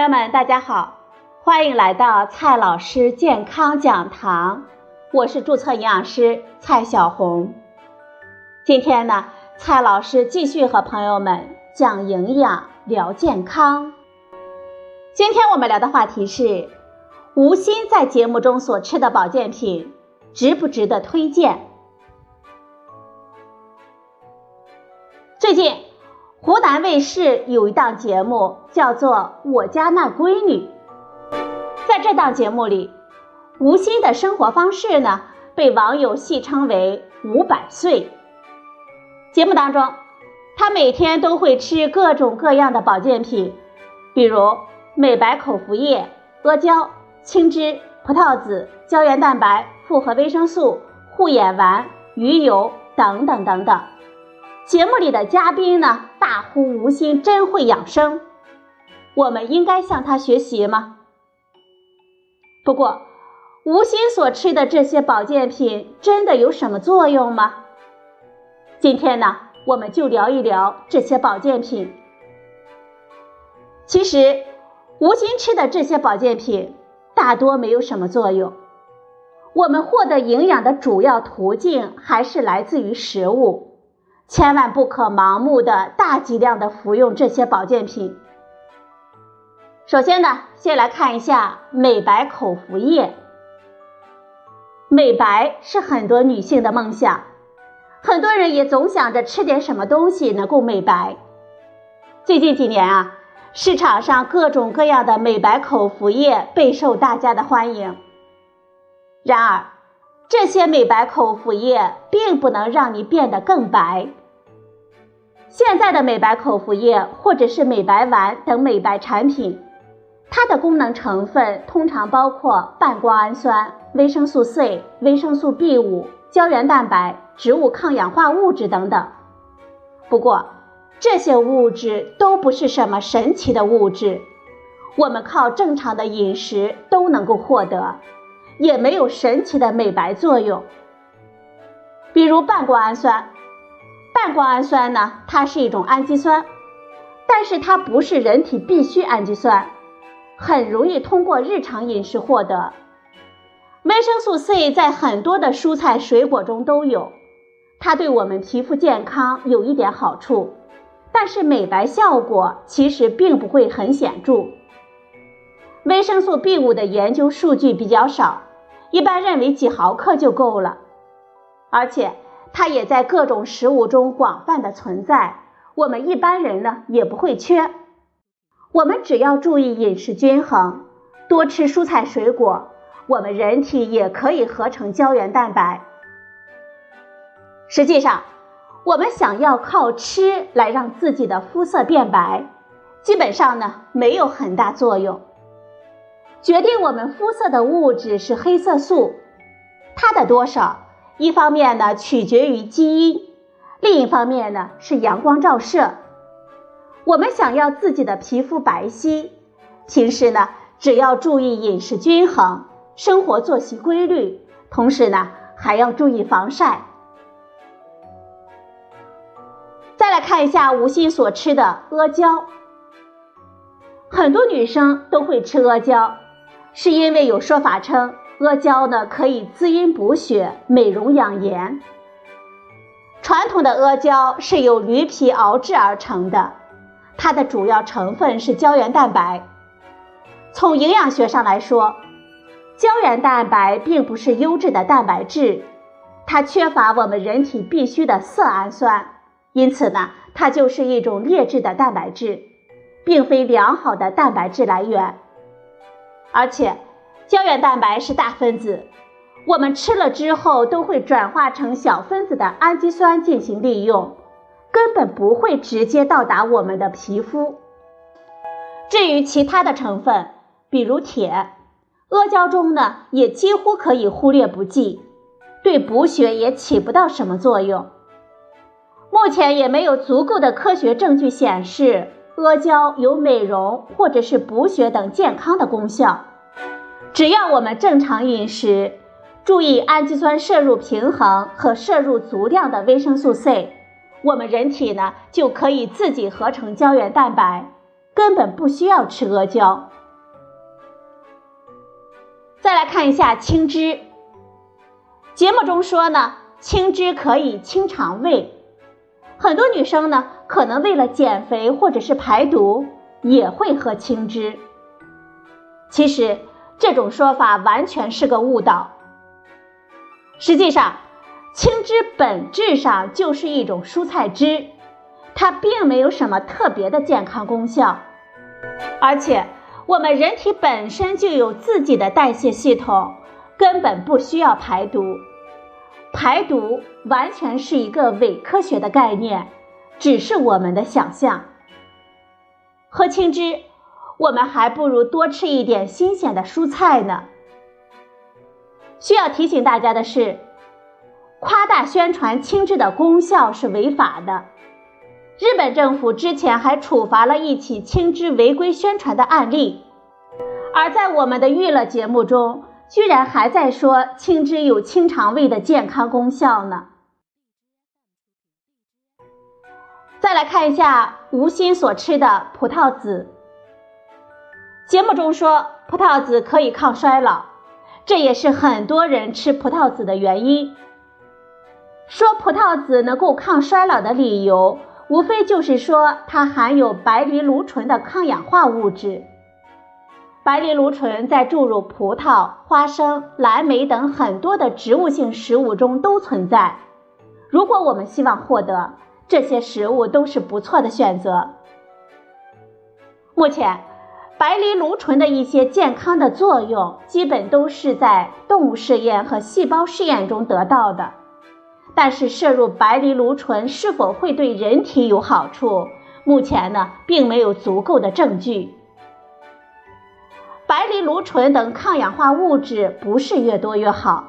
朋友们，大家好，欢迎来到蔡老师健康讲堂，我是注册营养师蔡小红。今天呢，蔡老师继续和朋友们讲营养、聊健康。今天我们聊的话题是：吴昕在节目中所吃的保健品值不值得推荐？最近。湖南卫视有一档节目叫做《我家那闺女》，在这档节目里，吴昕的生活方式呢被网友戏称为“五百岁”。节目当中，她每天都会吃各种各样的保健品，比如美白口服液、阿胶、青汁、葡萄籽、胶原蛋白、复合维生素、护眼丸、鱼油等等等等。节目里的嘉宾呢，大呼吴昕真会养生，我们应该向他学习吗？不过，吴昕所吃的这些保健品真的有什么作用吗？今天呢，我们就聊一聊这些保健品。其实，吴昕吃的这些保健品大多没有什么作用，我们获得营养的主要途径还是来自于食物。千万不可盲目的大剂量的服用这些保健品。首先呢，先来看一下美白口服液。美白是很多女性的梦想，很多人也总想着吃点什么东西能够美白。最近几年啊，市场上各种各样的美白口服液备受大家的欢迎。然而，这些美白口服液并不能让你变得更白。现在的美白口服液或者是美白丸等美白产品，它的功能成分通常包括半胱氨酸、维生素 C、维生素 B5、胶原蛋白、植物抗氧化物质等等。不过，这些物质都不是什么神奇的物质，我们靠正常的饮食都能够获得，也没有神奇的美白作用。比如半胱氨酸。半胱氨酸呢，它是一种氨基酸，但是它不是人体必需氨基酸，很容易通过日常饮食获得。维生素 C 在很多的蔬菜水果中都有，它对我们皮肤健康有一点好处，但是美白效果其实并不会很显著。维生素 B5 的研究数据比较少，一般认为几毫克就够了，而且。它也在各种食物中广泛的存在，我们一般人呢也不会缺。我们只要注意饮食均衡，多吃蔬菜水果，我们人体也可以合成胶原蛋白。实际上，我们想要靠吃来让自己的肤色变白，基本上呢没有很大作用。决定我们肤色的物质是黑色素，它的多少。一方面呢，取决于基因；另一方面呢，是阳光照射。我们想要自己的皮肤白皙，平时呢，只要注意饮食均衡，生活作息规律，同时呢，还要注意防晒。再来看一下吴昕所吃的阿胶，很多女生都会吃阿胶，是因为有说法称。阿胶呢，可以滋阴补血、美容养颜。传统的阿胶是由驴皮熬制而成的，它的主要成分是胶原蛋白。从营养学上来说，胶原蛋白并不是优质的蛋白质，它缺乏我们人体必需的色氨酸，因此呢，它就是一种劣质的蛋白质，并非良好的蛋白质来源，而且。胶原蛋白是大分子，我们吃了之后都会转化成小分子的氨基酸进行利用，根本不会直接到达我们的皮肤。至于其他的成分，比如铁，阿胶中呢也几乎可以忽略不计，对补血也起不到什么作用。目前也没有足够的科学证据显示阿胶有美容或者是补血等健康的功效。只要我们正常饮食，注意氨基酸摄入平衡和摄入足量的维生素 C，我们人体呢就可以自己合成胶原蛋白，根本不需要吃阿胶。再来看一下青汁。节目中说呢，青汁可以清肠胃，很多女生呢可能为了减肥或者是排毒，也会喝青汁。其实这种说法完全是个误导。实际上，青汁本质上就是一种蔬菜汁，它并没有什么特别的健康功效，而且我们人体本身就有自己的代谢系统，根本不需要排毒。排毒完全是一个伪科学的概念，只是我们的想象。喝青汁，我们还不如多吃一点新鲜的蔬菜呢。需要提醒大家的是，夸大宣传青汁的功效是违法的。日本政府之前还处罚了一起青汁违规宣传的案例，而在我们的娱乐节目中。居然还在说青汁有清肠胃的健康功效呢！再来看一下吴昕所吃的葡萄籽。节目中说葡萄籽可以抗衰老，这也是很多人吃葡萄籽的原因。说葡萄籽能够抗衰老的理由，无非就是说它含有白藜芦醇的抗氧化物质。白藜芦醇在注入葡萄、花生、蓝莓等很多的植物性食物中都存在。如果我们希望获得这些食物，都是不错的选择。目前，白藜芦醇的一些健康的作用，基本都是在动物试验和细胞试验中得到的。但是，摄入白藜芦醇是否会对人体有好处，目前呢，并没有足够的证据。白藜芦醇等抗氧化物质不是越多越好。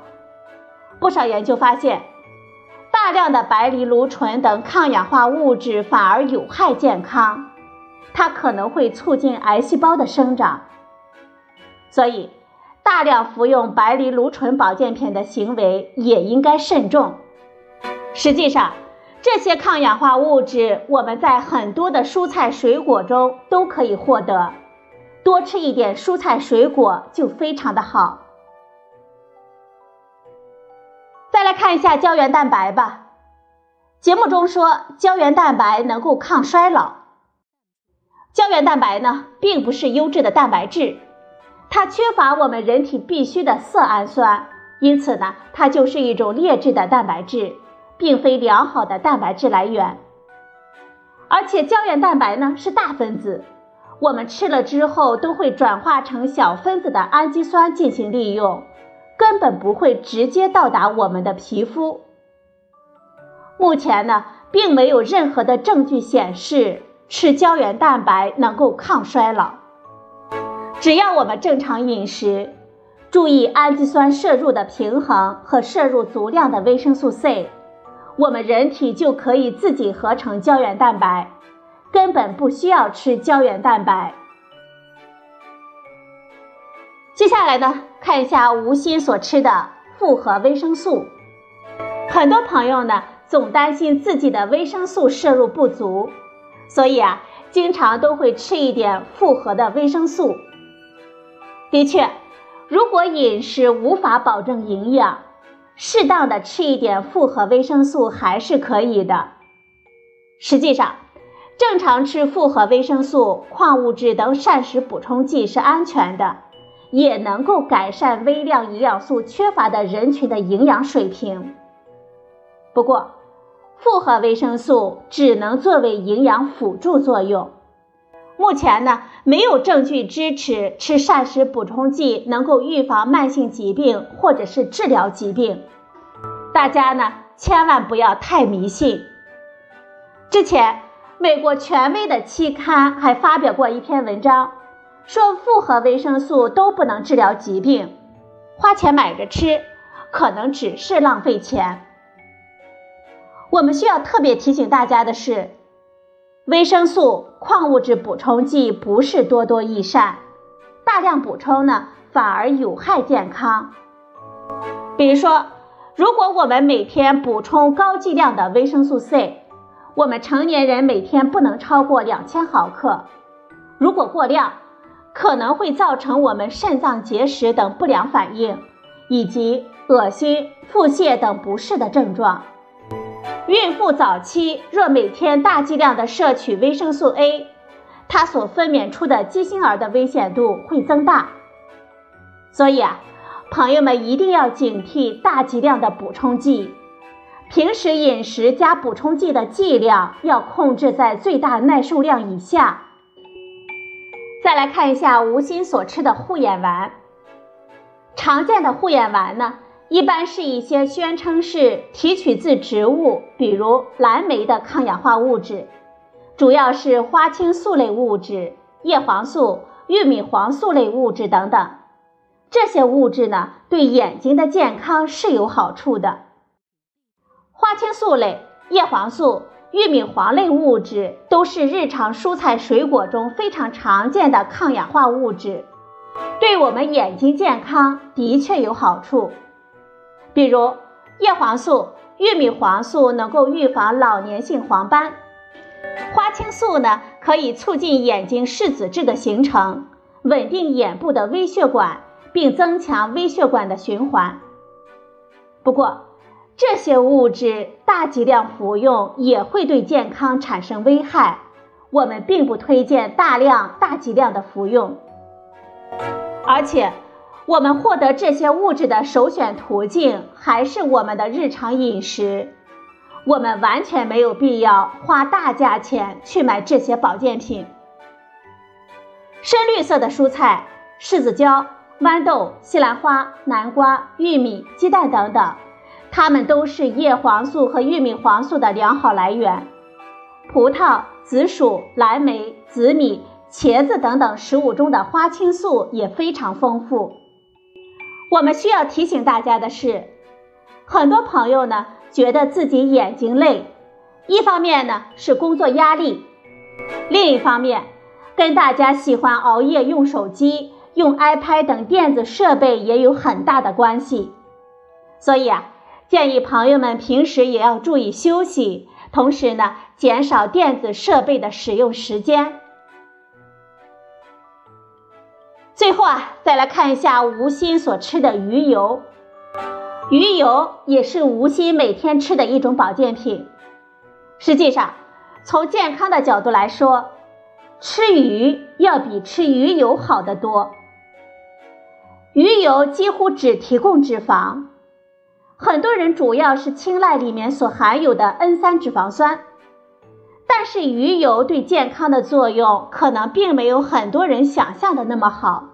不少研究发现，大量的白藜芦醇等抗氧化物质反而有害健康，它可能会促进癌细胞的生长。所以，大量服用白藜芦醇保健品的行为也应该慎重。实际上，这些抗氧化物质我们在很多的蔬菜水果中都可以获得。多吃一点蔬菜水果就非常的好。再来看一下胶原蛋白吧。节目中说胶原蛋白能够抗衰老。胶原蛋白呢，并不是优质的蛋白质，它缺乏我们人体必需的色氨酸，因此呢，它就是一种劣质的蛋白质，并非良好的蛋白质来源。而且胶原蛋白呢是大分子。我们吃了之后都会转化成小分子的氨基酸进行利用，根本不会直接到达我们的皮肤。目前呢，并没有任何的证据显示吃胶原蛋白能够抗衰老。只要我们正常饮食，注意氨基酸摄入的平衡和摄入足量的维生素 C，我们人体就可以自己合成胶原蛋白。根本不需要吃胶原蛋白。接下来呢，看一下吴昕所吃的复合维生素。很多朋友呢，总担心自己的维生素摄入不足，所以啊，经常都会吃一点复合的维生素。的确，如果饮食无法保证营养，适当的吃一点复合维生素还是可以的。实际上，正常吃复合维生素、矿物质等膳食补充剂是安全的，也能够改善微量营养素缺乏的人群的营养水平。不过，复合维生素只能作为营养辅助作用。目前呢，没有证据支持吃膳食补充剂能够预防慢性疾病或者是治疗疾病。大家呢，千万不要太迷信。之前。美国权威的期刊还发表过一篇文章，说复合维生素都不能治疗疾病，花钱买着吃，可能只是浪费钱。我们需要特别提醒大家的是，维生素、矿物质补充剂不是多多益善，大量补充呢反而有害健康。比如说，如果我们每天补充高剂量的维生素 C。我们成年人每天不能超过两千毫克，如果过量，可能会造成我们肾脏结石等不良反应，以及恶心、腹泻等不适的症状。孕妇早期若每天大剂量的摄取维生素 A，它所分娩出的畸形儿的危险度会增大。所以啊，朋友们一定要警惕大剂量的补充剂。平时饮食加补充剂的剂量要控制在最大耐受量以下。再来看一下吴昕所吃的护眼丸。常见的护眼丸呢，一般是一些宣称是提取自植物，比如蓝莓的抗氧化物质，主要是花青素类物质、叶黄素、玉米黄素类物质等等。这些物质呢，对眼睛的健康是有好处的。花青素类、叶黄素。玉米黄类物质都是日常蔬菜水果中非常常见的抗氧化物质，对我们眼睛健康的确有好处。比如叶黄素、玉米黄素能够预防老年性黄斑，花青素呢可以促进眼睛视紫质的形成，稳定眼部的微血管，并增强微血管的循环。不过，这些物质大剂量服用也会对健康产生危害，我们并不推荐大量大剂量的服用。而且，我们获得这些物质的首选途径还是我们的日常饮食，我们完全没有必要花大价钱去买这些保健品。深绿色的蔬菜，柿子椒、豌豆、西兰花、南瓜、玉米、鸡蛋等等。它们都是叶黄素和玉米黄素的良好来源。葡萄、紫薯、蓝莓、紫米、茄子等等食物中的花青素也非常丰富。我们需要提醒大家的是，很多朋友呢觉得自己眼睛累，一方面呢是工作压力，另一方面跟大家喜欢熬夜用手机、用 iPad 等电子设备也有很大的关系。所以啊。建议朋友们平时也要注意休息，同时呢，减少电子设备的使用时间。最后啊，再来看一下吴昕所吃的鱼油，鱼油也是吴昕每天吃的一种保健品。实际上，从健康的角度来说，吃鱼要比吃鱼油好得多。鱼油几乎只提供脂肪。很多人主要是青睐里面所含有的 N 三脂肪酸，但是鱼油对健康的作用可能并没有很多人想象的那么好。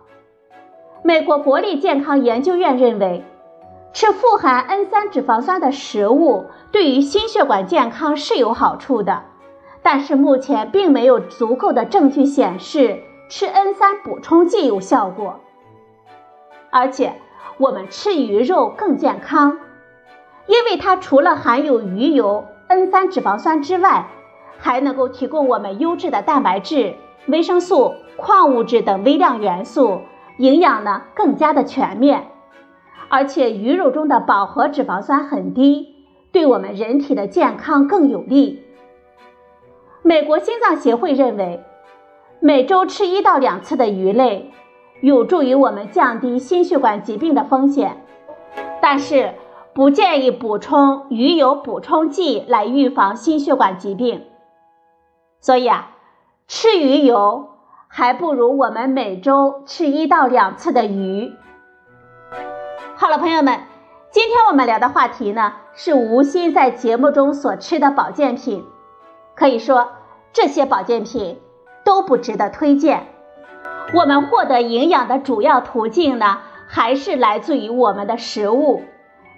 美国国立健康研究院认为，吃富含 N 三脂肪酸的食物对于心血管健康是有好处的，但是目前并没有足够的证据显示吃 N 三补充剂有效果。而且，我们吃鱼肉更健康。因为它除了含有鱼油、N 三脂肪酸之外，还能够提供我们优质的蛋白质、维生素、矿物质等微量元素，营养呢更加的全面。而且鱼肉中的饱和脂肪酸很低，对我们人体的健康更有利。美国心脏协会认为，每周吃一到两次的鱼类，有助于我们降低心血管疾病的风险。但是，不建议补充鱼油补充剂来预防心血管疾病，所以啊，吃鱼油还不如我们每周吃一到两次的鱼。好了，朋友们，今天我们聊的话题呢是吴昕在节目中所吃的保健品，可以说这些保健品都不值得推荐。我们获得营养的主要途径呢，还是来自于我们的食物。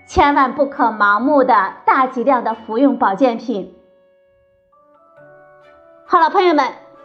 千万不可盲目的大剂量的服用保健品。好了，朋友们，